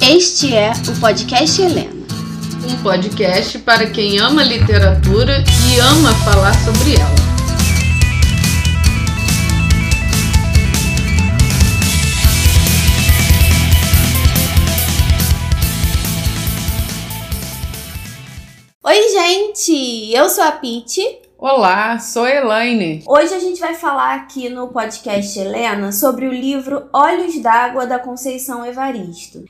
Este é o podcast Helena. Um podcast para quem ama literatura e ama falar sobre ela. Oi, gente! Eu sou a Pete. Olá, sou Elaine. Hoje a gente vai falar aqui no podcast Helena sobre o livro Olhos d'Água da Conceição Evaristo.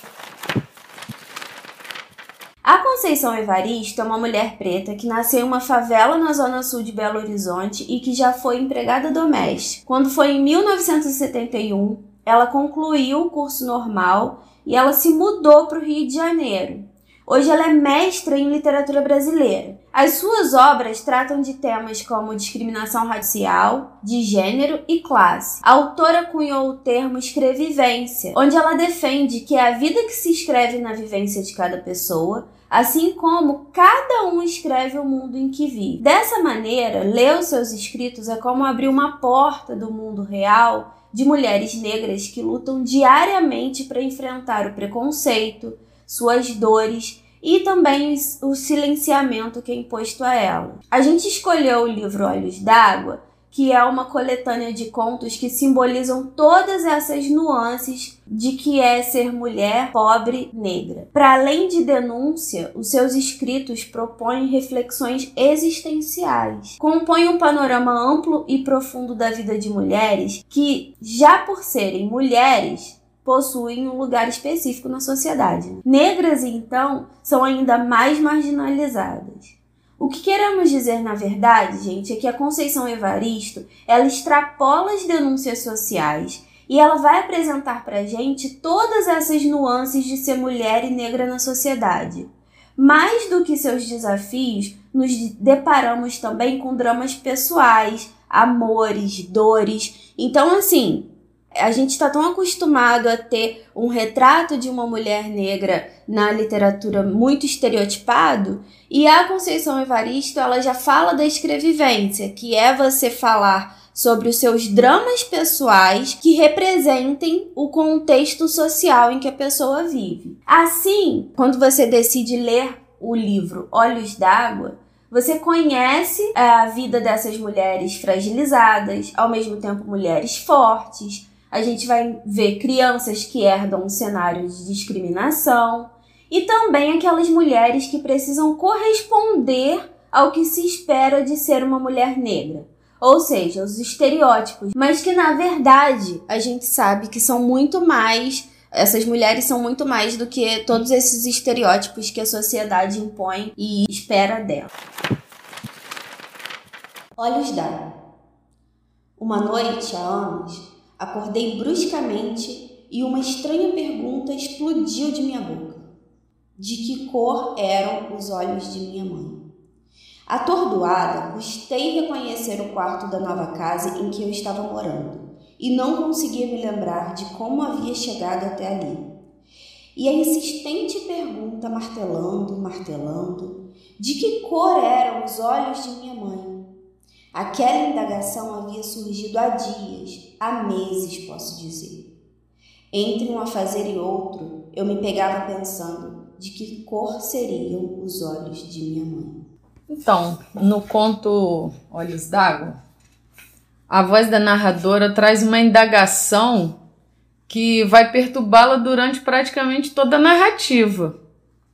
A Conceição Evaristo é uma mulher preta que nasceu em uma favela na zona sul de Belo Horizonte e que já foi empregada doméstica. Quando foi em 1971, ela concluiu o curso normal e ela se mudou para o Rio de Janeiro. Hoje ela é mestra em literatura brasileira. As suas obras tratam de temas como discriminação racial, de gênero e classe. A autora cunhou o termo escrevivência, onde ela defende que é a vida que se escreve na vivência de cada pessoa, assim como cada um escreve o mundo em que vive. Dessa maneira, ler os seus escritos é como abrir uma porta do mundo real de mulheres negras que lutam diariamente para enfrentar o preconceito, suas dores e também o silenciamento que é imposto a ela. A gente escolheu o livro Olhos d'Água, que é uma coletânea de contos que simbolizam todas essas nuances de que é ser mulher, pobre, negra. Para além de denúncia, os seus escritos propõem reflexões existenciais. Compõem um panorama amplo e profundo da vida de mulheres que, já por serem mulheres, possuem um lugar específico na sociedade. Negras, então, são ainda mais marginalizadas. O que queremos dizer, na verdade, gente, é que a Conceição Evaristo, ela extrapola as denúncias sociais e ela vai apresentar pra gente todas essas nuances de ser mulher e negra na sociedade. Mais do que seus desafios, nos deparamos também com dramas pessoais, amores, dores. Então, assim, a gente está tão acostumado a ter um retrato de uma mulher negra na literatura muito estereotipado, e a Conceição Evaristo ela já fala da escrevivência, que é você falar sobre os seus dramas pessoais que representem o contexto social em que a pessoa vive. Assim, quando você decide ler o livro Olhos d'Água, você conhece é, a vida dessas mulheres fragilizadas, ao mesmo tempo mulheres fortes, a gente vai ver crianças que herdam um cenário de discriminação e também aquelas mulheres que precisam corresponder ao que se espera de ser uma mulher negra. Ou seja, os estereótipos, mas que na verdade a gente sabe que são muito mais essas mulheres são muito mais do que todos esses estereótipos que a sociedade impõe e espera dela. Olhos d'água. Uma noite há anos, Acordei bruscamente e uma estranha pergunta explodiu de minha boca. De que cor eram os olhos de minha mãe? Atordoada, custei reconhecer o quarto da nova casa em que eu estava morando e não conseguia me lembrar de como havia chegado até ali. E a insistente pergunta martelando, martelando, de que cor eram os olhos de minha mãe? Aquela indagação havia surgido há dias, há meses, posso dizer. Entre um afazer e outro, eu me pegava pensando de que cor seriam os olhos de minha mãe. Então, no conto Olhos d'Água, a voz da narradora traz uma indagação que vai perturbá-la durante praticamente toda a narrativa.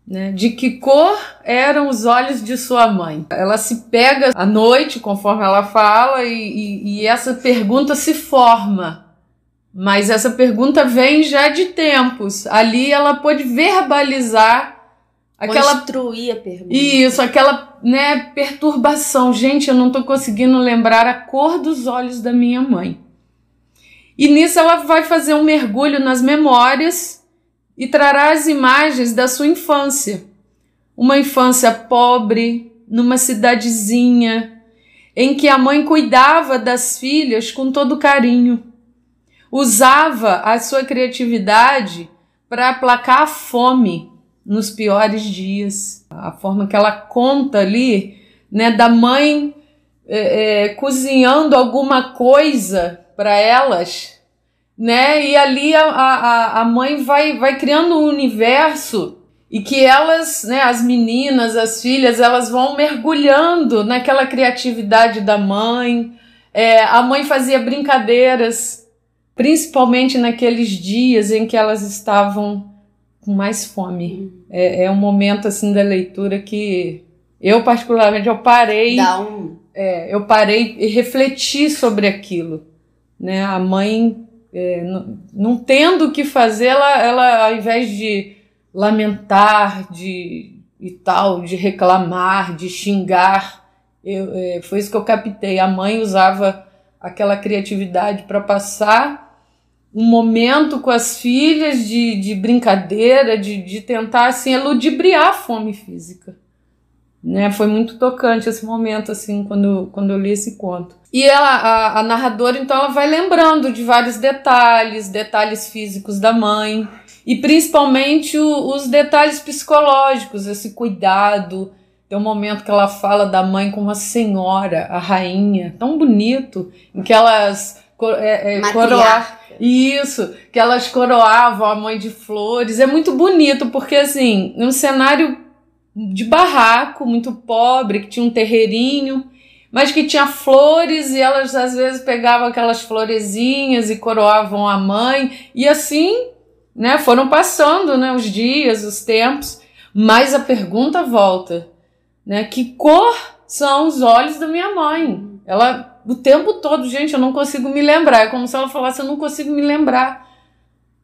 Né? De que cor eram os olhos de sua mãe? Ela se pega à noite, conforme ela fala, e, e, e essa pergunta se forma. Mas essa pergunta vem já de tempos. Ali ela pode verbalizar aquela construir a pergunta. Isso, aquela, né, perturbação. Gente, eu não tô conseguindo lembrar a cor dos olhos da minha mãe. E nisso ela vai fazer um mergulho nas memórias e trará as imagens da sua infância. Uma infância pobre, numa cidadezinha, em que a mãe cuidava das filhas com todo carinho. Usava a sua criatividade para aplacar a fome nos piores dias. A forma que ela conta ali, né, da mãe é, é, cozinhando alguma coisa para elas né? E ali a, a, a mãe vai, vai criando um universo e que elas, né, as meninas, as filhas, elas vão mergulhando naquela criatividade da mãe. É, a mãe fazia brincadeiras, principalmente naqueles dias em que elas estavam com mais fome. É, é um momento assim da leitura que eu particularmente eu parei, um... é, eu parei e refleti sobre aquilo, né? A mãe é, não, tendo o que fazer, ela, ela ao invés de lamentar, de e tal, de reclamar, de xingar, eu, é, foi isso que eu captei. A mãe usava aquela criatividade para passar um momento com as filhas de, de brincadeira, de, de tentar assim eludibriar a fome física. Né? Foi muito tocante esse momento assim quando, quando eu li esse conto. E ela, a, a narradora então ela vai lembrando de vários detalhes, detalhes físicos da mãe e principalmente o, os detalhes psicológicos, esse cuidado. Tem um momento que ela fala da mãe como a senhora, a rainha, tão bonito, em que elas é, é, coroar. Isso, que elas coroavam a mãe de flores. É muito bonito, porque assim, um cenário de barraco, muito pobre, que tinha um terreirinho, mas que tinha flores e elas às vezes pegavam aquelas florezinhas e coroavam a mãe. E assim, né, foram passando, né, os dias, os tempos, mas a pergunta volta, né? Que cor são os olhos da minha mãe? Ela o tempo todo, gente, eu não consigo me lembrar. É como se ela falasse, eu não consigo me lembrar.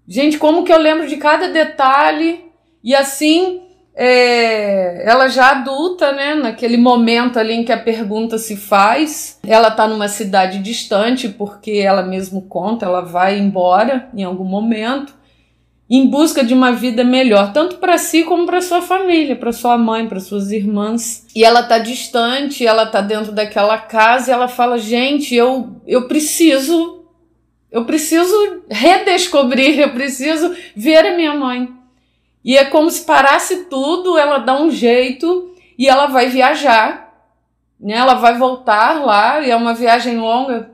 Gente, como que eu lembro de cada detalhe? E assim, é, ela já adulta, né? Naquele momento ali em que a pergunta se faz, ela tá numa cidade distante, porque ela mesmo conta, ela vai embora em algum momento em busca de uma vida melhor, tanto para si como para sua família, para sua mãe, para suas irmãs. E ela tá distante, ela tá dentro daquela casa e ela fala: "Gente, eu eu preciso eu preciso redescobrir, eu preciso ver a minha mãe". E é como se parasse tudo, ela dá um jeito e ela vai viajar. Né? Ela vai voltar lá, e é uma viagem longa,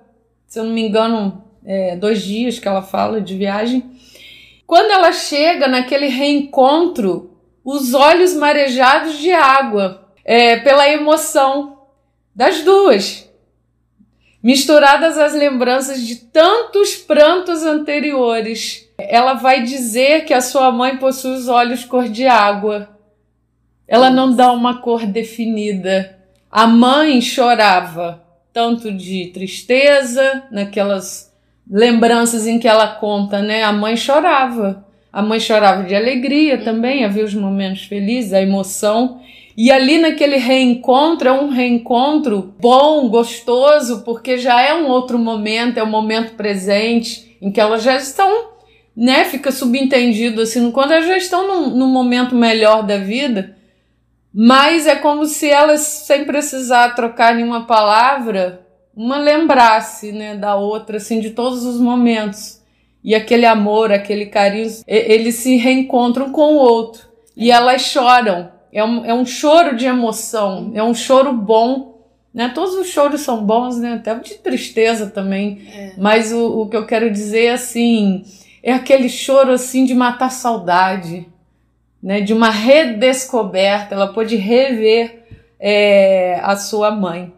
se eu não me engano, é, dois dias que ela fala de viagem. Quando ela chega naquele reencontro, os olhos marejados de água, é, pela emoção das duas, misturadas às lembranças de tantos prantos anteriores. Ela vai dizer que a sua mãe possui os olhos cor de água. Ela não dá uma cor definida. A mãe chorava tanto de tristeza, naquelas lembranças em que ela conta, né? A mãe chorava. A mãe chorava de alegria também, havia os momentos felizes, a emoção. E ali naquele reencontro, é um reencontro bom, gostoso, porque já é um outro momento, é um momento presente, em que elas já estão, né? Fica subentendido assim, quando elas já estão num, num momento melhor da vida. Mas é como se elas, sem precisar trocar nenhuma palavra, uma lembrasse, né, da outra, assim, de todos os momentos. E aquele amor, aquele carinho, eles se reencontram com o outro. E elas choram. É um, é um choro de emoção, é um choro bom. Né? Todos os choros são bons, né? até de tristeza também. É. Mas o, o que eu quero dizer, assim, é aquele choro assim de matar saudade, né? de uma redescoberta. Ela pôde rever é, a sua mãe.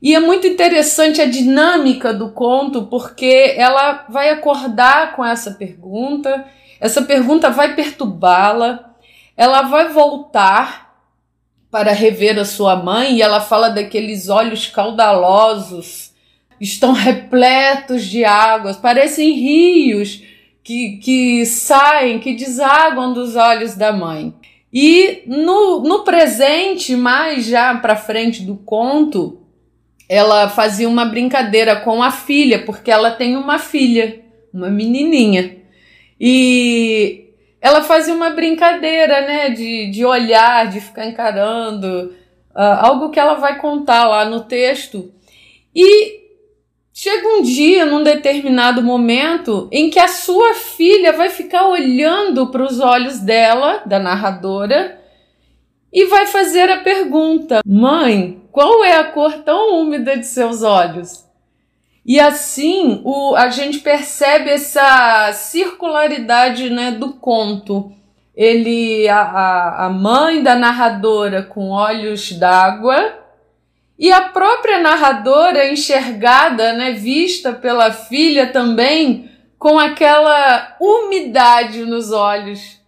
E é muito interessante a dinâmica do conto, porque ela vai acordar com essa pergunta, essa pergunta vai perturbá-la, ela vai voltar para rever a sua mãe e ela fala daqueles olhos caudalosos, estão repletos de águas, parecem rios que, que saem, que desaguam dos olhos da mãe. E no, no presente, mais já para frente do conto, ela fazia uma brincadeira com a filha, porque ela tem uma filha, uma menininha. E ela fazia uma brincadeira, né, de, de olhar, de ficar encarando, uh, algo que ela vai contar lá no texto. E chega um dia, num determinado momento, em que a sua filha vai ficar olhando para os olhos dela, da narradora, e vai fazer a pergunta: Mãe, qual é a cor tão úmida de seus olhos? E assim o, a gente percebe essa circularidade né, do conto. Ele, a, a mãe da narradora com olhos d'água e a própria narradora enxergada, né, vista pela filha também com aquela umidade nos olhos.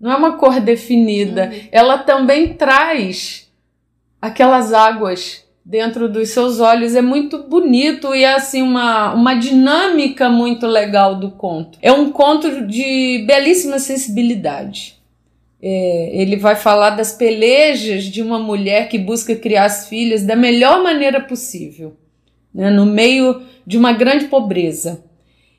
Não é uma cor definida. Uhum. Ela também traz aquelas águas dentro dos seus olhos. É muito bonito e é assim uma, uma dinâmica muito legal do conto. É um conto de belíssima sensibilidade. É, ele vai falar das pelejas de uma mulher que busca criar as filhas da melhor maneira possível, né, no meio de uma grande pobreza.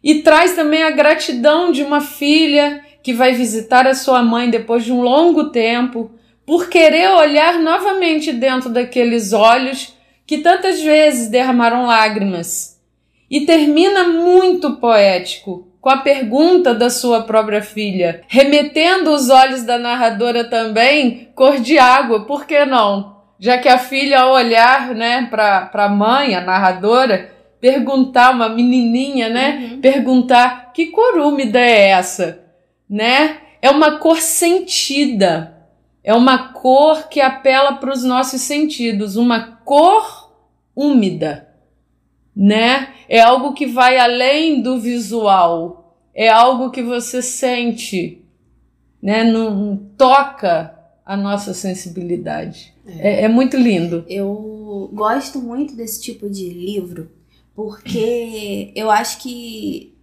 E traz também a gratidão de uma filha que vai visitar a sua mãe depois de um longo tempo, por querer olhar novamente dentro daqueles olhos que tantas vezes derramaram lágrimas. E termina muito poético, com a pergunta da sua própria filha, remetendo os olhos da narradora também cor de água, por que não? Já que a filha, ao olhar né, para a mãe, a narradora, perguntar, uma menininha, né? Uhum. Perguntar que cor úmida é essa, né? É uma cor sentida, é uma cor que apela para os nossos sentidos, uma cor úmida, né? É algo que vai além do visual, é algo que você sente, né? Não toca a nossa sensibilidade. É. é, é muito lindo. Eu gosto muito desse tipo de livro porque eu acho que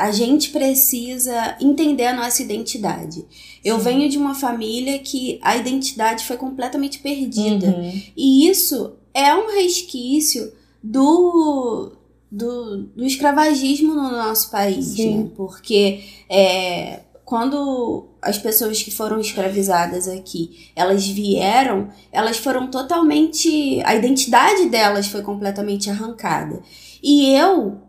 a gente precisa entender a nossa identidade. Eu Sim. venho de uma família que a identidade foi completamente perdida. Uhum. E isso é um resquício do, do, do escravagismo no nosso país, né? Porque é, quando as pessoas que foram escravizadas aqui, elas vieram, elas foram totalmente, a identidade delas foi completamente arrancada. E eu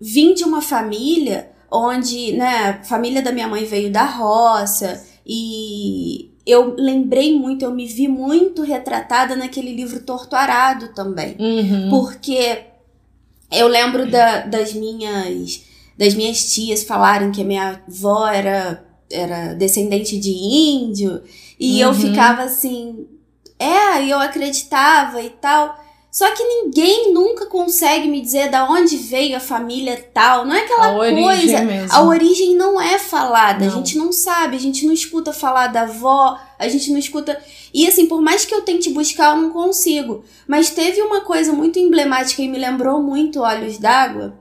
vim de uma família onde, né, a família da minha mãe veio da roça e eu lembrei muito, eu me vi muito retratada naquele livro Torto Arado também. Uhum. Porque eu lembro da, das minhas das minhas tias falarem que a minha avó era, era descendente de índio, e uhum. eu ficava assim, é, e eu acreditava e tal. Só que ninguém nunca consegue me dizer da onde veio a família tal. Não é aquela a coisa. Mesmo. A origem não é falada. Não. A gente não sabe, a gente não escuta falar da avó, a gente não escuta. E assim, por mais que eu tente buscar, eu não consigo. Mas teve uma coisa muito emblemática e me lembrou muito Olhos d'Água,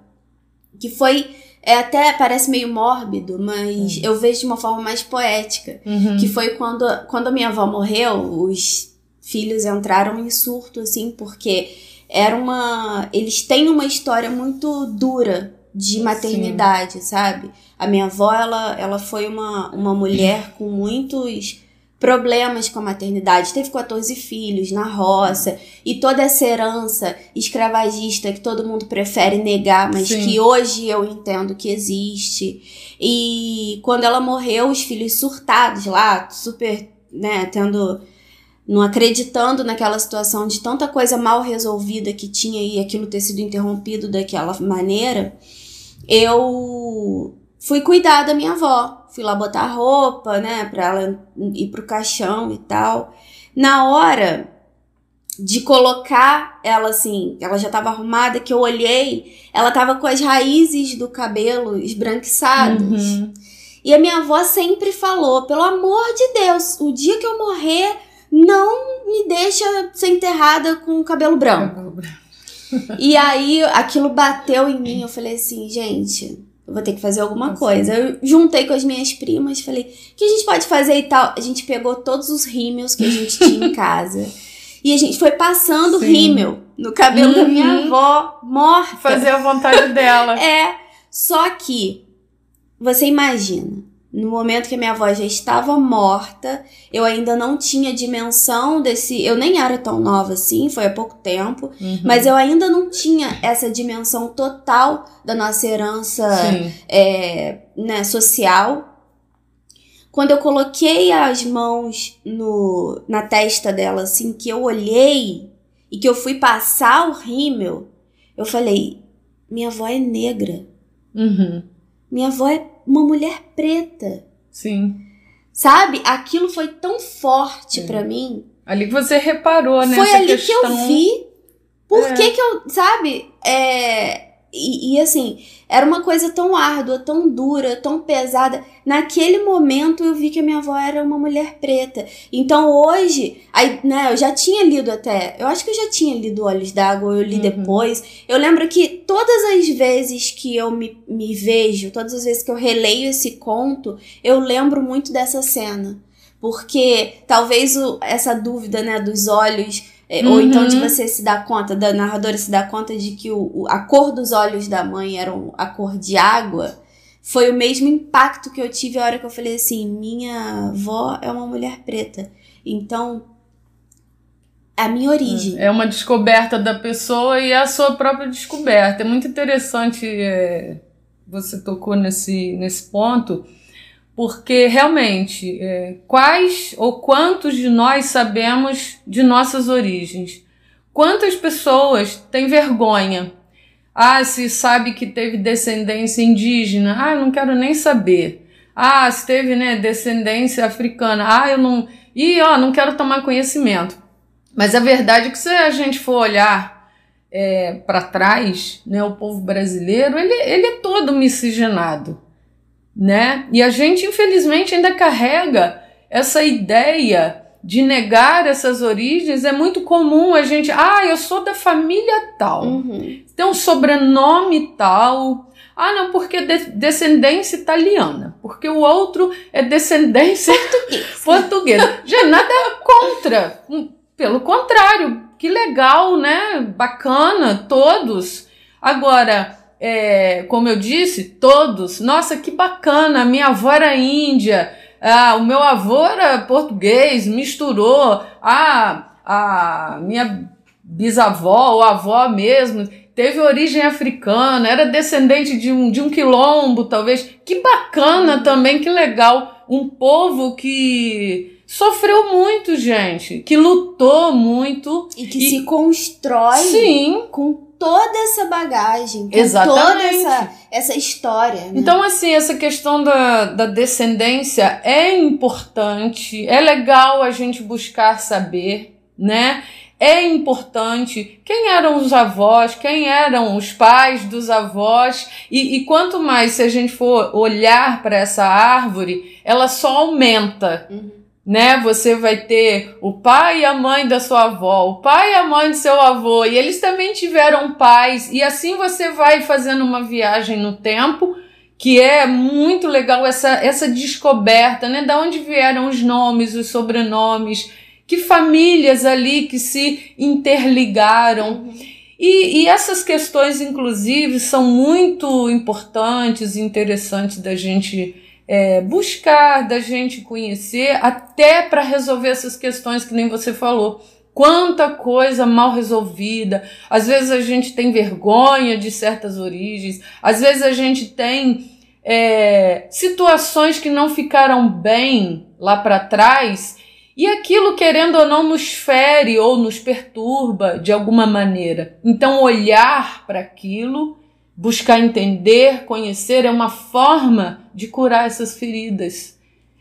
que foi é até parece meio mórbido, mas uhum. eu vejo de uma forma mais poética. Uhum. Que foi quando, quando a minha avó morreu, os filhos entraram em surto, assim, porque era uma. Eles têm uma história muito dura de maternidade, Sim. sabe? A minha avó, ela, ela foi uma, uma mulher com muitos problemas com a maternidade. Teve 14 filhos na roça e toda essa herança escravagista que todo mundo prefere negar, mas Sim. que hoje eu entendo que existe. E quando ela morreu, os filhos surtados lá, super, né, tendo não acreditando naquela situação de tanta coisa mal resolvida que tinha e aquilo ter sido interrompido daquela maneira, eu fui cuidar da minha avó. Fui lá botar roupa, né, pra ela ir pro caixão e tal. Na hora de colocar ela assim, ela já tava arrumada, que eu olhei, ela tava com as raízes do cabelo esbranquiçadas. Uhum. E a minha avó sempre falou: pelo amor de Deus, o dia que eu morrer, não me deixa ser enterrada com o cabelo branco. E aí aquilo bateu em mim, eu falei assim, gente, eu vou ter que fazer alguma Nossa. coisa. Eu juntei com as minhas primas, falei, o que a gente pode fazer e tal? A gente pegou todos os rímels que a gente tinha em casa. E a gente foi passando Sim. rímel no cabelo uhum. da minha uhum. avó, morta. Fazer a vontade dela. é. Só que, você imagina, no momento que minha avó já estava morta, eu ainda não tinha dimensão desse. Eu nem era tão nova assim, foi há pouco tempo, uhum. mas eu ainda não tinha essa dimensão total da nossa herança é, né, social. Quando eu coloquei as mãos no, na testa dela, assim, que eu olhei e que eu fui passar o rímel, eu falei: minha avó é negra. Uhum. Minha avó é uma mulher preta. Sim. Sabe? Aquilo foi tão forte É. pra mim. Ali que você reparou, né? Foi ali questão... que eu vi. Por É. que que eu, sabe? É, e, e, assim, era uma coisa tão árdua, tão dura, tão pesada. Naquele momento eu vi que a minha avó era uma mulher preta. Então hoje, aí, né, eu já tinha lido até, eu acho que eu já tinha lido Olhos d'Água, eu li Uhum. depois. Eu lembro que todas as vezes que eu me, me vejo, todas as vezes que eu releio esse conto, eu lembro muito dessa cena. Porque talvez o- essa dúvida, né, dos olhos é, Ou Uhum. então de você se dar conta, da narradora se dar conta de que o, a cor dos olhos da mãe era a cor de água, foi o mesmo impacto que eu tive a hora que eu falei assim: minha avó é uma mulher preta. Então, a minha origem. É uma descoberta da pessoa e é a sua própria descoberta. É muito interessante é, você tocou nesse, nesse ponto, porque realmente, é, quais ou quantos de nós sabemos de nossas origens? Quantas pessoas têm vergonha? Ah, se sabe que teve descendência indígena, ah, eu não quero nem saber. Ah, se teve né, descendência africana, ah, eu não. Ih, ó, não quero tomar conhecimento. Mas a verdade é que se a gente for olhar é, para trás, né, o povo brasileiro, ele, ele é todo miscigenado, né? E a gente, infelizmente, ainda carrega essa ideia de negar essas origens. É muito comum a gente, ah, eu sou da família tal, Uhum. tem um sobrenome tal. Ah, não, porque é de descendência italiana, porque o outro é descendência portuguesa. Gente, nada contra. Hum, Pelo contrário, que legal, né? Bacana, todos. Agora, é, como eu disse, todos. Nossa, que bacana. Minha avó era índia. Ah, o meu avô era português, misturou. Ah, a minha bisavó ou avó mesmo teve origem africana, era descendente de um, de um quilombo, talvez. Que bacana também, que legal. Um povo que sofreu muito, gente, que lutou muito. E que E- se constrói Sim, com toda essa bagagem, com toda Exatamente. essa, essa história. Né? Então, assim, essa questão da, da descendência é importante, é legal a gente buscar saber, né? É importante quem eram os avós, quem eram os pais dos avós, e, e quanto mais se a gente for olhar para essa árvore, ela só aumenta. Uhum. Né? Você vai ter o pai e a mãe da sua avó, o pai e a mãe do seu avô, e eles também tiveram pais, e assim você vai fazendo uma viagem no tempo, que é muito legal essa, essa descoberta, né? Da onde vieram os nomes, os sobrenomes, que famílias ali que se interligaram. E, e essas questões, inclusive, são muito importantes e interessantes da gente é, buscar, da gente conhecer, até para resolver essas questões que nem você falou. Quanta coisa mal resolvida. Às vezes a gente tem vergonha de certas origens, às vezes a gente tem é, situações que não ficaram bem lá para trás e aquilo, querendo ou não, nos fere ou nos perturba de alguma maneira. Então, olhar para aquilo, buscar entender, conhecer, é uma forma de curar essas feridas.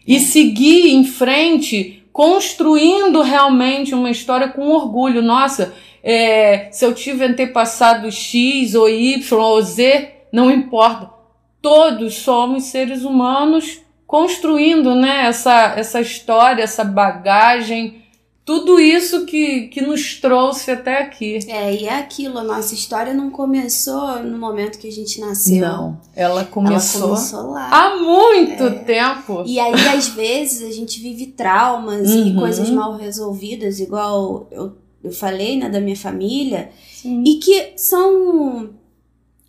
E seguir em frente, construindo realmente uma história com orgulho. Nossa, é, se eu tive antepassado X ou Y ou Z, não importa. Todos somos seres humanos construindo né, essa, essa história, essa bagagem, tudo isso que, que nos trouxe até aqui. É, e é aquilo, a nossa história não começou no momento que a gente nasceu. Não, ela começou, Ela começou lá. há muito tempo. E aí, às vezes, a gente vive traumas e Uhum. coisas mal resolvidas, igual eu, eu falei, né, da minha família, Sim. e que são.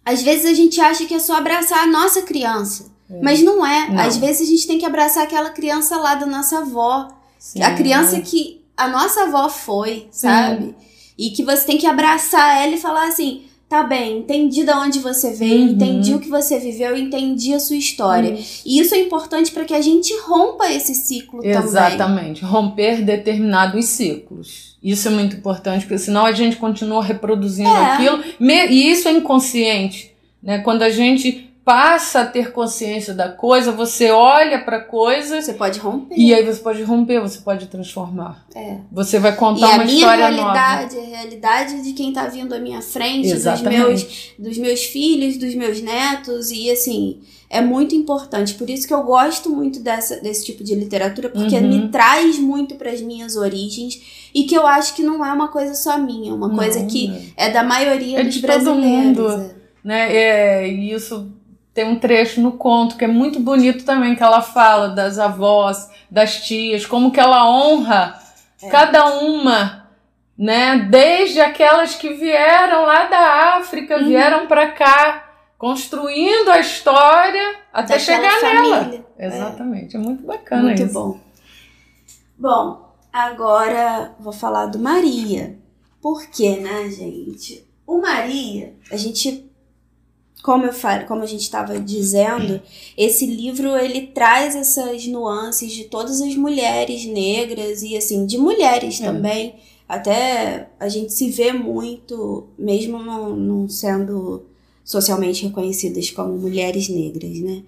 Às vezes a gente acha que é só abraçar a nossa criança. Mas não é. Não. Às vezes a gente tem que abraçar aquela criança lá da nossa avó. Sim. A criança que a nossa avó foi, sabe? E que você tem que abraçar ela e falar assim: tá bem, entendi de onde você veio, Uhum. entendi o que você viveu, entendi a sua história. E isso é importante para que a gente rompa esse ciclo também. Exatamente, romper determinados ciclos. Isso é muito importante, porque senão a gente continua reproduzindo É. aquilo, e isso é inconsciente. Né? Quando a gente passa a ter consciência da coisa, você olha para coisa Você pode romper. e aí você pode romper, você pode transformar. É. Você vai E contar a uma minha história nova. realidade, a realidade de quem tá vindo à minha frente, dos meus, dos meus filhos, dos meus netos, e assim, é muito importante. Por isso que eu gosto muito dessa, desse tipo de literatura, porque Uhum. me traz muito para as minhas origens e que eu acho que não é uma coisa só minha, é uma Não, coisa que não. é da maioria É dos de todo brasileiros. mundo. é. né? É, e isso tem um trecho no conto que é muito bonito também, que ela fala das avós, das tias, como que ela honra É. cada uma, né? Desde aquelas que vieram lá da África, Uhum. vieram para cá, construindo a história até Daquela chegar nela. família. Exatamente, é muito bacana Muito isso. bom. Bom, agora vou falar do Maria. Por quê, né, gente? O Maria, a gente como eu falo, como a gente estava dizendo, esse livro ele traz essas nuances de todas as mulheres negras e assim, de mulheres É. também. Até a gente se vê muito, mesmo não, não sendo socialmente reconhecidas como mulheres negras, né?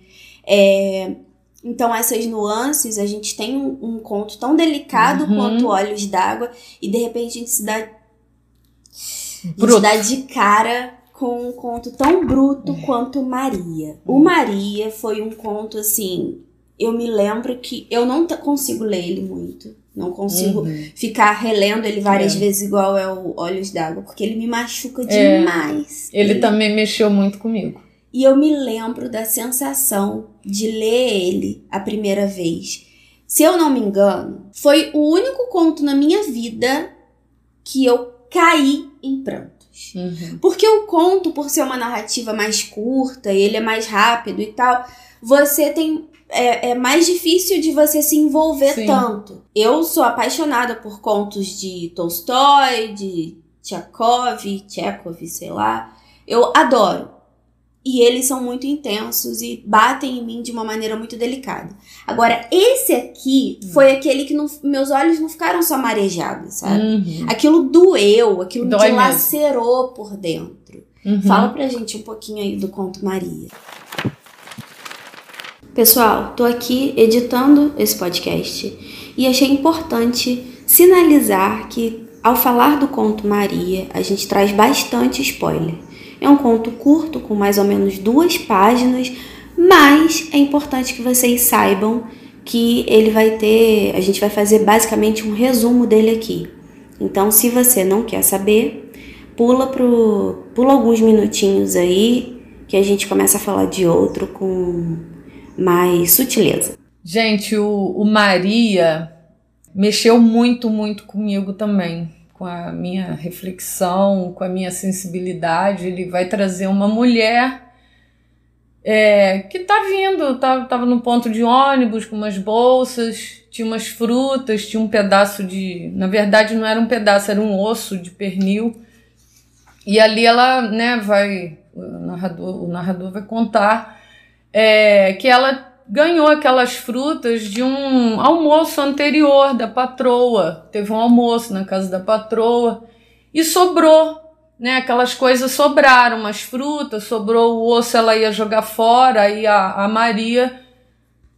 É, então, essas nuances, a gente tem um, um conto tão delicado Uhum. quanto Olhos d'Água, e de repente a gente se dá, a gente Bruto. dá de cara com um conto tão bruto É. quanto Maria. O Uhum. Maria foi um conto assim. Eu me lembro que eu não consigo ler ele muito. Não consigo Uhum. ficar relendo ele várias É. vezes, igual é o Olhos d'Água, porque ele me machuca É. demais. Ele também mexeu muito comigo. E eu me lembro da sensação de ler ele a primeira vez. Se eu não me engano, foi o único conto na minha vida que eu caí em Uhum. Porque o conto, por ser uma narrativa mais curta, e ele é mais rápido e tal, você tem. É, é mais difícil de você se envolver Sim. tanto. Eu sou apaixonada por contos de Tolstói, de Tchekov, Chekhov, sei lá. Eu adoro. E eles são muito intensos e batem em mim de uma maneira muito delicada. Agora, esse aqui Hum. foi aquele que não- meus olhos não ficaram só marejados, sabe? Uhum. Aquilo doeu, aquilo me Dói mesmo. dilacerou por dentro. Uhum. Fala pra gente um pouquinho aí do Conto Maria. Pessoal, tô aqui editando esse podcast e achei importante sinalizar que ao falar do Conto Maria, a gente traz bastante spoiler. É um conto curto, com mais ou menos duas páginas, mas é importante que vocês saibam que ele vai ter. A gente vai fazer basicamente um resumo dele aqui. Então, se você não quer saber, pula pro pula alguns minutinhos aí que a gente começa a falar de outro com mais sutileza. Gente, o, o Maria mexeu muito, muito comigo também, com a minha reflexão, com a minha sensibilidade. Ele vai trazer uma mulher é, que tá vindo, tá, no ponto de ônibus com umas bolsas, tinha umas frutas, tinha um pedaço de. Na verdade, não era um pedaço, era um osso de pernil. E ali ela, né, vai. O narrador, o narrador vai contar é, que ela ganhou aquelas frutas de um almoço anterior da patroa. Teve um almoço na casa da patroa e sobrou, né? Aquelas coisas sobraram, umas frutas, sobrou o osso, ela ia jogar fora, aí a, a Maria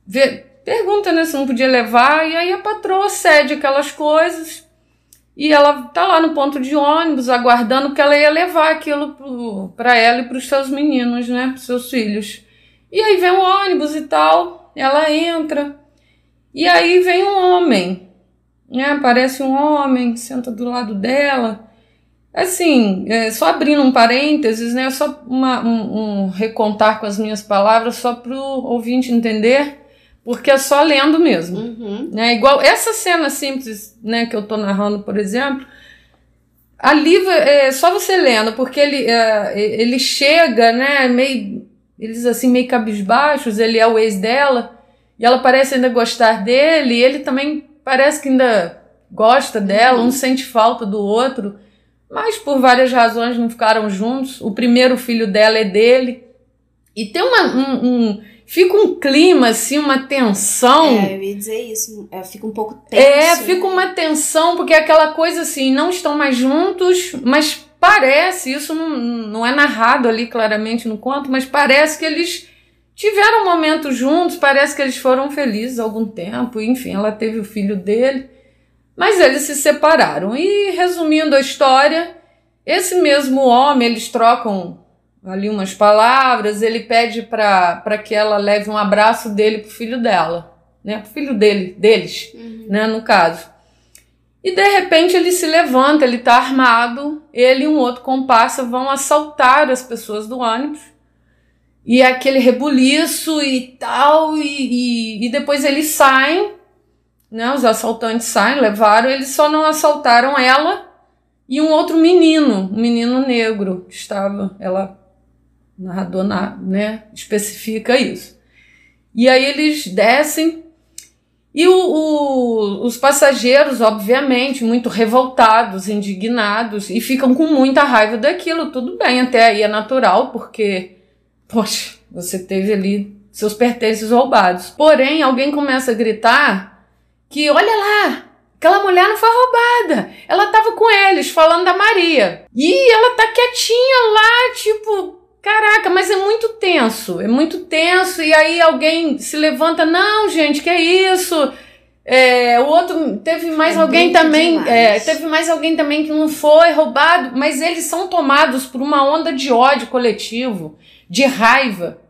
vê- pergunta, né, se não podia levar, e aí a patroa cede aquelas coisas. E ela tá lá no ponto de ônibus, aguardando que ela ia levar aquilo para ela e para os seus meninos, né? Para seus filhos. E aí vem o ônibus e tal, ela entra. E aí vem um homem, né? Aparece um homem, senta do lado dela. Assim, é, só abrindo um parênteses, né? Só uma, um, um recontar com as minhas palavras, só para o ouvinte entender, porque é só lendo mesmo Uhum. né? Igual essa cena simples, né, que eu tô narrando, por exemplo, ali é só você lendo, porque ele, é, ele chega, né, meio, eles assim, meio cabisbaixos, ele é o ex dela, e ela parece ainda gostar dele, e ele também parece que ainda gosta dela, Uhum. um sente falta do outro, mas por várias razões não ficaram juntos. O primeiro filho dela é dele, e tem uma, um, um- fica um clima, assim, uma tensão. É, eu ia dizer isso. É, fica um pouco tenso. É, fica uma tensão, porque é aquela coisa assim, não estão mais juntos, mas parece, isso não, não é narrado ali claramente no conto, mas parece que eles tiveram um momento juntos, parece que eles foram felizes algum tempo, enfim, ela teve o filho dele, mas eles se separaram. E resumindo a história, esse mesmo homem, eles trocam ali umas palavras, ele pede para que ela leve um abraço dele pro filho dela, né? Pro filho dele, deles, uhum. né, no caso. E de repente ele se levanta, ele tá armado, ele e um outro comparsa vão assaltar as pessoas do ônibus. E é aquele rebuliço e tal, e, e, e depois eles saem, né? Os assaltantes saem, levaram, eles só não assaltaram ela e um outro menino, um menino negro que estava, ela narradora, né, especifica isso. E aí eles descem e o, o, os passageiros, obviamente, muito revoltados, indignados e ficam com muita raiva daquilo. Tudo bem, até aí é natural, porque, poxa, você teve ali seus pertences roubados. Porém, alguém começa a gritar que, olha lá, aquela mulher não foi roubada. Ela estava com eles, falando da Maria. E ela tá quietinha lá, tipo, Caraca, mas é muito tenso, é muito tenso. E aí alguém se levanta, não, gente, que é isso? É, o outro teve mais é alguém também, é, teve mais alguém também que não foi roubado, mas eles são tomados por uma onda de ódio coletivo, de raiva,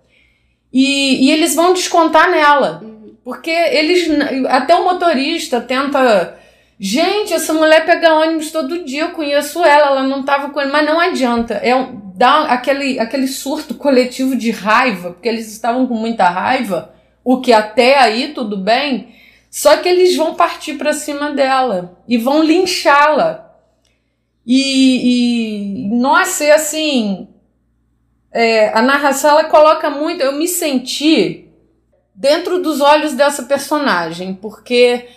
e, e eles vão descontar nela, uhum. porque eles até o motorista tenta Gente, essa mulher pega ônibus todo dia, eu conheço ela, ela não tava com ele, mas não adianta. É um, dá aquele, aquele surto coletivo de raiva, porque eles estavam com muita raiva, o que até aí tudo bem, só que eles vão partir para cima dela e vão linchá-la. E, e, nossa, é assim, é, a narração ela coloca muito, eu me senti dentro dos olhos dessa personagem, porque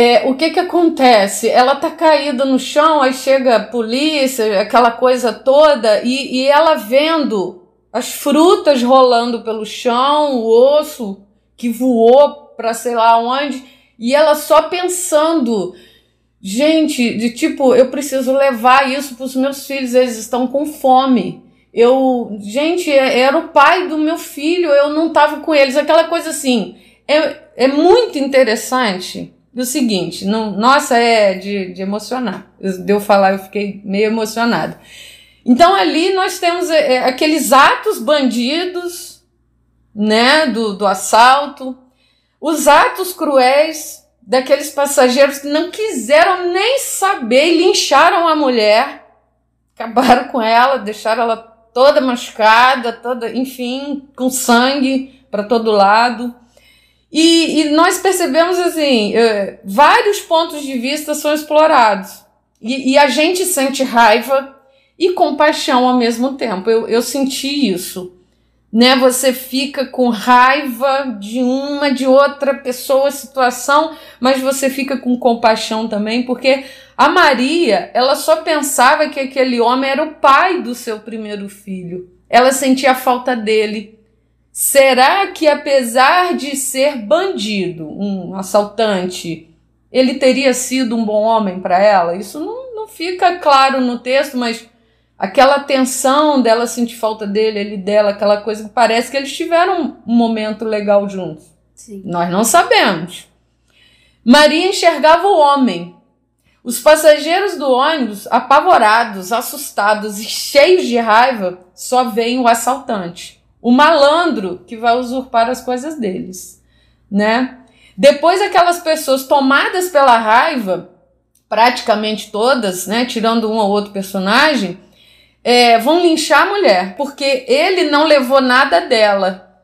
é, o que que acontece? Ela tá caída no chão, aí chega a polícia, aquela coisa toda, e, e ela vendo as frutas rolando pelo chão, o osso que voou para sei lá onde, e ela só pensando, gente, de tipo, eu preciso levar isso para os meus filhos, eles estão com fome. Eu, gente, é, era o pai do meu filho, eu não tava com eles, aquela coisa assim. É, é muito interessante do seguinte, não, nossa, é de, de emocionar. De eu falar, eu fiquei meio emocionada. Então ali nós temos é, é, aqueles atos bandidos, né, do, do assalto, os atos cruéis daqueles passageiros que não quiseram nem saber lincharam a mulher, acabaram com ela, deixaram ela toda machucada, toda, enfim, com sangue para todo lado. E, e nós percebemos assim, uh, vários pontos de vista são explorados. E, e, a gente sente raiva e compaixão ao mesmo tempo. Eu, eu senti isso. Né? Você fica com raiva de uma, de outra pessoa, situação, mas você fica com compaixão também, porque a Maria, ela só pensava que aquele homem era o pai do seu primeiro filho. Ela sentia a falta dele Será que, apesar de ser bandido, um assaltante, ele teria sido um bom homem para ela? Isso não, não fica claro no texto, mas aquela tensão dela sentir falta dele, ele dela, aquela coisa que parece que eles tiveram um momento legal juntos. Sim. Nós não sabemos. Maria enxergava o homem. Os passageiros do ônibus, apavorados, assustados e cheios de raiva, só veem o assaltante o malandro que vai usurpar as coisas deles, né? Depois aquelas pessoas tomadas pela raiva, praticamente todas, né, tirando um ou outro personagem, é, vão linchar a mulher, porque ele não levou nada dela.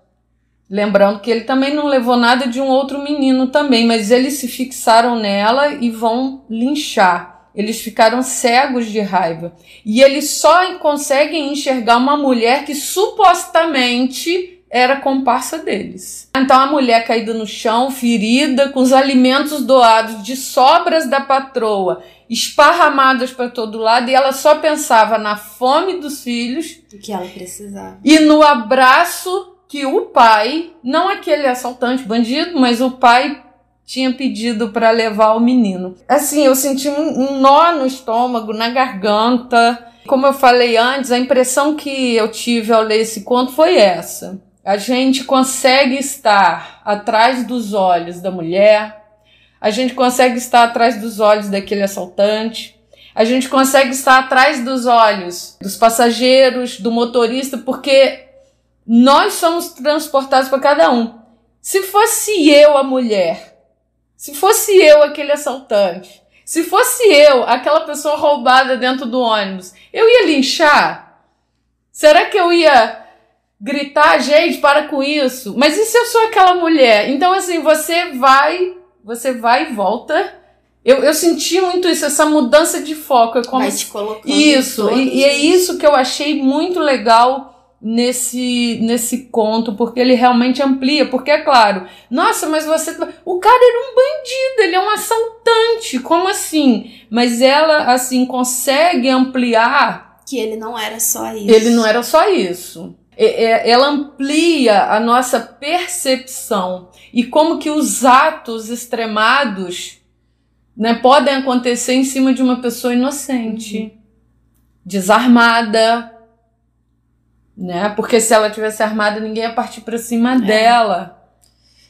Lembrando que ele também não levou nada de um outro menino também, mas eles se fixaram nela e vão linchar. Eles ficaram cegos de raiva. E eles só conseguem enxergar uma mulher que supostamente era comparsa deles. Então a mulher caída no chão, ferida, com os alimentos doados de sobras da patroa, esparramadas para todo lado, e ela só pensava na fome dos filhos. O que ela precisava. E no abraço que o pai, não aquele assaltante bandido, mas o pai tinha pedido para levar o menino. Assim, eu senti um nó no estômago, na garganta. Como eu falei antes, a impressão que eu tive ao ler esse conto foi essa. A gente consegue estar atrás dos olhos da mulher, a gente consegue estar atrás dos olhos daquele assaltante, a gente consegue estar atrás dos olhos dos passageiros, do motorista, porque nós somos transportados para cada um. Se fosse eu a mulher se fosse eu aquele assaltante, se fosse eu aquela pessoa roubada dentro do ônibus, eu ia linchar? Será que eu ia gritar, gente, para com isso? Mas e se eu sou aquela mulher? Então, assim, você vai, você vai e volta. Eu, eu senti muito isso, essa mudança de foco. É como vai te colocando. Isso, e, e é isso que eu achei muito legal nesse nesse conto, porque ele realmente amplia, porque é claro, nossa, mas você o cara era um bandido, ele é um assaltante, como assim? Mas ela assim consegue ampliar que ele não era só isso. Ele não era só isso. Ela amplia a nossa percepção e como que os atos extremados né, podem acontecer em cima de uma pessoa inocente, uhum. desarmada, né? Porque se ela tivesse armada, ninguém ia partir para cima é. dela.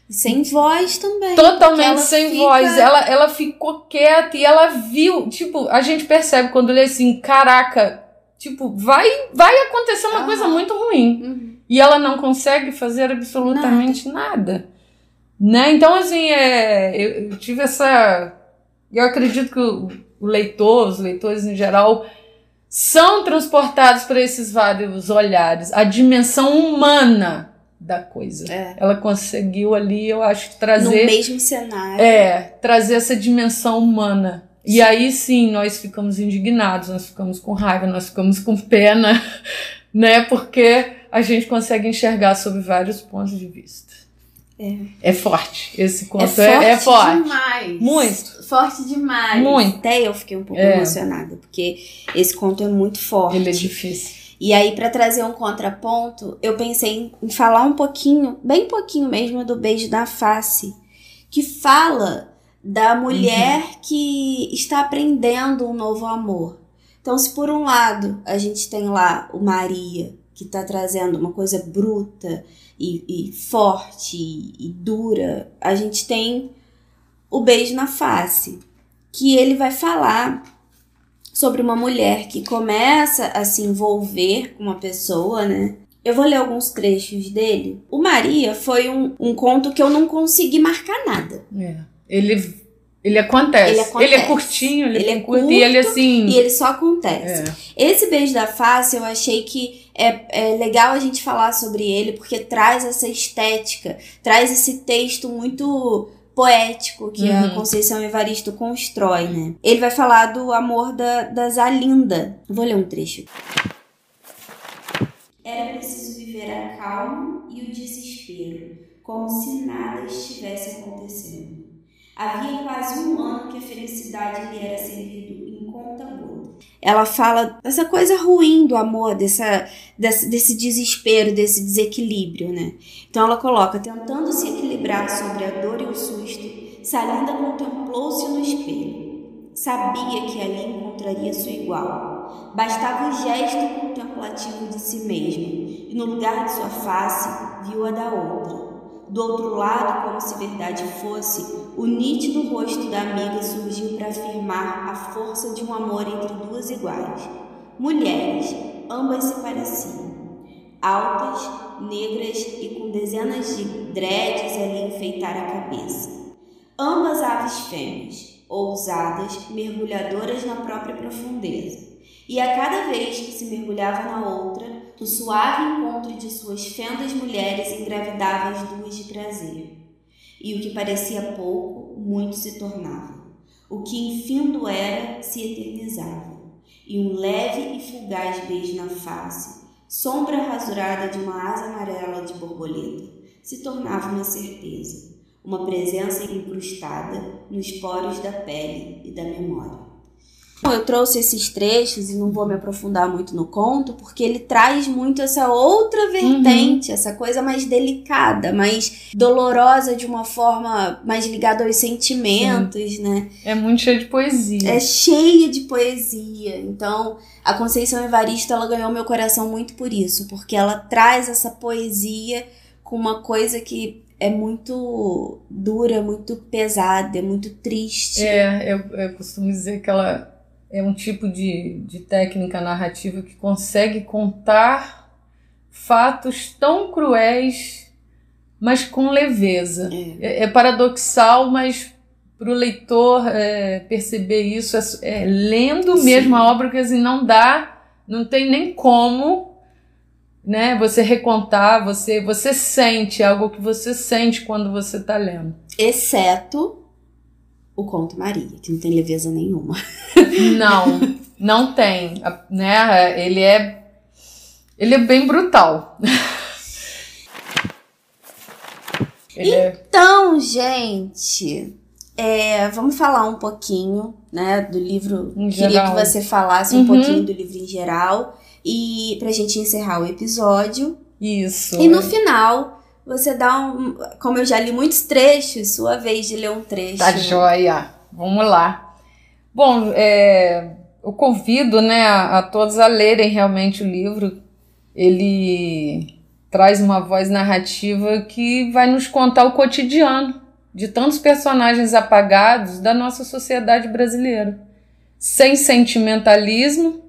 Sem voz também. Totalmente sem fica... voz. Ela, ela ficou quieta e ela viu. Tipo, a gente percebe quando lê assim: caraca, tipo, vai, vai acontecer uma uhum. coisa muito ruim. Uhum. E ela não consegue fazer absolutamente nada. nada. Né? Então, assim, é, eu, eu tive essa. Eu acredito que o, o leitor, os leitores em geral, são transportados para esses vários olhares, a dimensão humana da coisa. É. Ela conseguiu ali, eu acho, trazer. No mesmo cenário. É, trazer essa dimensão humana. E aí sim, nós ficamos indignados, nós ficamos com raiva, nós ficamos com pena, né? Porque a gente consegue enxergar sob vários pontos de vista. É. é forte. Esse conto é, é, é forte. É forte. demais. Muito. Forte demais. Muito. Até eu fiquei um pouco é. emocionada, porque esse conto é muito forte. Ele é difícil. E aí, para trazer um contraponto, eu pensei em falar um pouquinho, bem pouquinho mesmo, do Beijo da Face, que fala da mulher uhum. que está aprendendo um novo amor. Então, se por um lado a gente tem lá o Maria, que está trazendo uma coisa bruta, e, e forte e, e dura, a gente tem o beijo na face, que ele vai falar sobre uma mulher que começa a se envolver com uma pessoa, né? Eu vou ler alguns trechos dele. O Maria foi um, um conto que eu não consegui marcar nada. É. Ele ele acontece. Ele, acontece. ele é curtinho, ele, ele é curto, e ele assim. E ele só acontece. É. Esse beijo da face eu achei que é, é legal a gente falar sobre ele, porque traz essa estética, traz esse texto muito poético que uhum. a Conceição Evaristo constrói, né? Ele vai falar do amor da, da Zalinda. Vou ler um trecho. Era preciso viver a calma e o desespero, como se nada estivesse acontecendo. Havia quase um ano que a felicidade lhe era servido em conta gota. Ela fala dessa coisa ruim do amor, dessa, desse, desse desespero, desse desequilíbrio, né? Então ela coloca, tentando se equilibrar sobre a dor e o susto, Salinda contemplou-se no espelho. Sabia que ali encontraria sua igual. Bastava o gesto contemplativo de si mesma, e no lugar de sua face, viu a da outra do outro lado, como se verdade fosse, o nítido rosto da amiga surgiu para afirmar a força de um amor entre duas iguais. Mulheres, ambas se pareciam. Altas, negras e com dezenas de dreads ali enfeitar a cabeça. Ambas aves fêmeas, ousadas, mergulhadoras na própria profundeza. E a cada vez que se mergulhava na outra, o suave encontro de suas fendas mulheres engravidava as duas de prazer. E o que parecia pouco, muito se tornava. O que infindo era, se eternizava. E um leve e fugaz beijo na face, sombra rasurada de uma asa amarela de borboleta, se tornava uma certeza, uma presença incrustada nos poros da pele e da memória. Eu trouxe esses trechos e não vou me aprofundar muito no conto, porque ele traz muito essa outra vertente, uhum. essa coisa mais delicada, mais dolorosa de uma forma mais ligada aos sentimentos, Sim. né? É muito cheio de poesia. É cheia de poesia. Então, a Conceição Evaristo, ela ganhou meu coração muito por isso, porque ela traz essa poesia com uma coisa que é muito dura, muito pesada, é muito triste. É, eu, eu costumo dizer que ela é um tipo de, de técnica narrativa que consegue contar fatos tão cruéis, mas com leveza. É, é, é paradoxal, mas para o leitor é, perceber isso, é, é lendo Sim. mesmo a obra, que assim, não dá, não tem nem como né? Você recontar, você você sente algo que você sente quando você está lendo. Exceto o conto Maria, que não tem leveza nenhuma. Não, não tem, né? Ele é ele é bem brutal. É então, gente, é, vamos falar um pouquinho, né, do livro. Em Queria geral. que você falasse um uhum. pouquinho do livro em geral e pra gente encerrar o episódio. Isso. E no final, você dá um. Como eu já li muitos trechos, sua vez de ler um trecho. Tá joia. Vamos lá. Bom, é, eu convido né, a, a todos a lerem realmente o livro. Ele traz uma voz narrativa que vai nos contar o cotidiano de tantos personagens apagados da nossa sociedade brasileira. Sem sentimentalismo,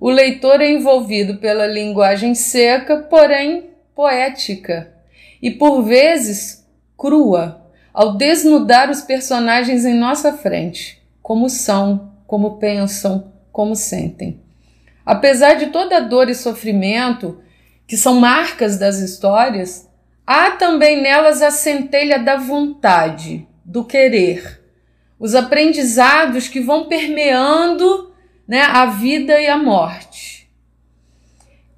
o leitor é envolvido pela linguagem seca, porém poética, e por vezes crua, ao desnudar os personagens em nossa frente, como são, como pensam, como sentem. Apesar de toda a dor e sofrimento, que são marcas das histórias, há também nelas a centelha da vontade, do querer, os aprendizados que vão permeando né, a vida e a morte.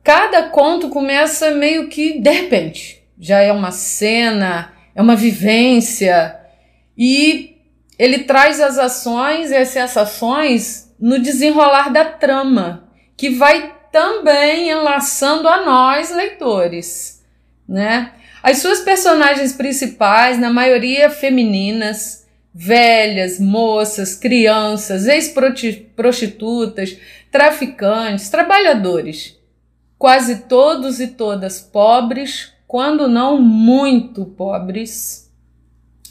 Cada conto começa meio que de repente, já é uma cena, é uma vivência e ele traz as ações e as sensações no desenrolar da trama, que vai também enlaçando a nós leitores, né? As suas personagens principais, na maioria femininas, velhas, moças, crianças, ex-prostitutas, traficantes, trabalhadores, quase todos e todas pobres, quando não muito pobres.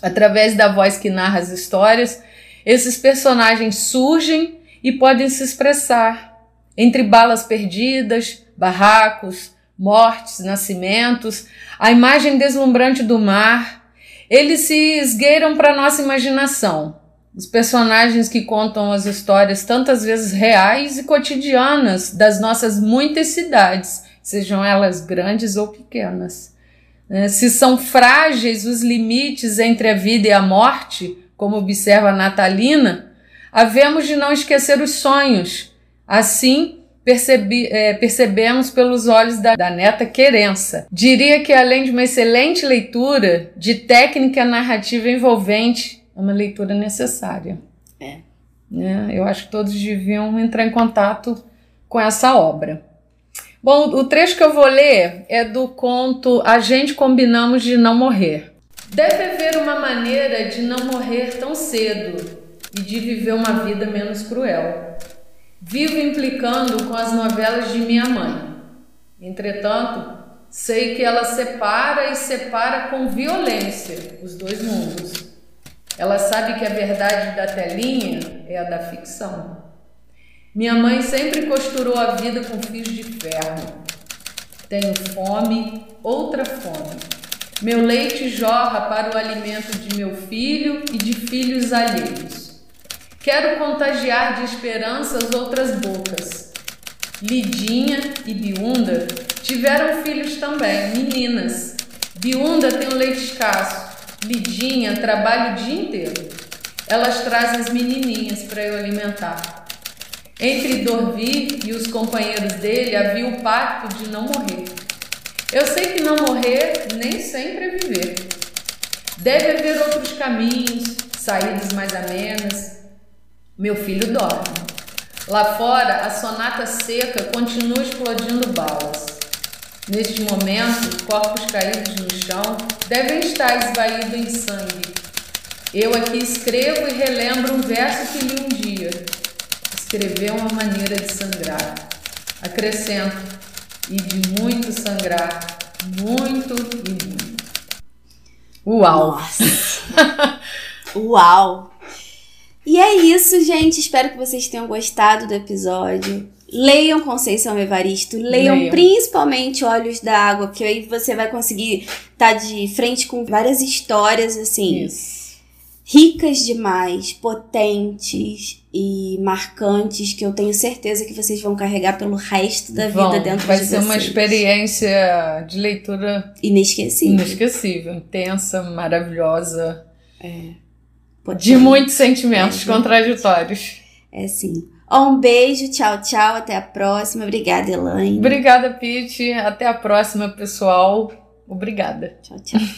Através da voz que narra as histórias, esses personagens surgem e podem se expressar entre balas perdidas, barracos, mortes, nascimentos, a imagem deslumbrante do mar, eles se esgueiram para nossa imaginação. Os personagens que contam as histórias tantas vezes reais e cotidianas das nossas muitas cidades, sejam elas grandes ou pequenas. É, se são frágeis os limites entre a vida e a morte, como observa Natalina, havemos de não esquecer os sonhos. Assim, percebi, é, percebemos pelos olhos da, da neta Querença. Diria que, além de uma excelente leitura de técnica narrativa envolvente, é uma leitura necessária. É. é. Eu acho que todos deviam entrar em contato com essa obra. Bom, o trecho que eu vou ler é do conto A Gente Combinamos de Não Morrer. Deve haver uma maneira de não morrer tão cedo e de viver uma vida menos cruel. Vivo implicando com as novelas de minha mãe. Entretanto, sei que ela separa e separa com violência os dois mundos. Ela sabe que a verdade da telinha é a da ficção. Minha mãe sempre costurou a vida com fios de ferro. Tenho fome, outra fome. Meu leite jorra para o alimento de meu filho e de filhos alheios. Quero contagiar de esperanças outras bocas. Lidinha e Biunda tiveram filhos também, meninas. Biunda tem o leite escasso. Lidinha trabalha o dia inteiro. Elas trazem as menininhas para eu alimentar. Entre Dorvi e os companheiros dele havia o pacto de não morrer. Eu sei que não morrer nem sempre é viver. Deve haver outros caminhos, saídas mais amenas, meu filho dorme. Lá fora, a sonata seca continua explodindo balas. Neste momento, corpos caídos no chão devem estar esvaídos em sangue. Eu aqui escrevo e relembro um verso que li um dia. Escrever uma maneira de sangrar. Acrescento, e de muito sangrar, muito e muito. Uau! Nossa. Uau! E é isso, gente. Espero que vocês tenham gostado do episódio. Leiam Conceição Evaristo, leiam, leiam. principalmente Olhos da Água, porque aí você vai conseguir estar tá de frente com várias histórias assim. Isso. Ricas demais, potentes e marcantes que eu tenho certeza que vocês vão carregar pelo resto da vida Bom, dentro vai de vocês. Vai ser uma experiência de leitura inesquecível. Inesquecível, intensa, maravilhosa. É. De muitos sentimentos é, contraditórios. É sim. Um beijo, tchau, tchau, até a próxima. Obrigada, Elaine. Obrigada, Pete. Até a próxima, pessoal. Obrigada. Tchau, tchau.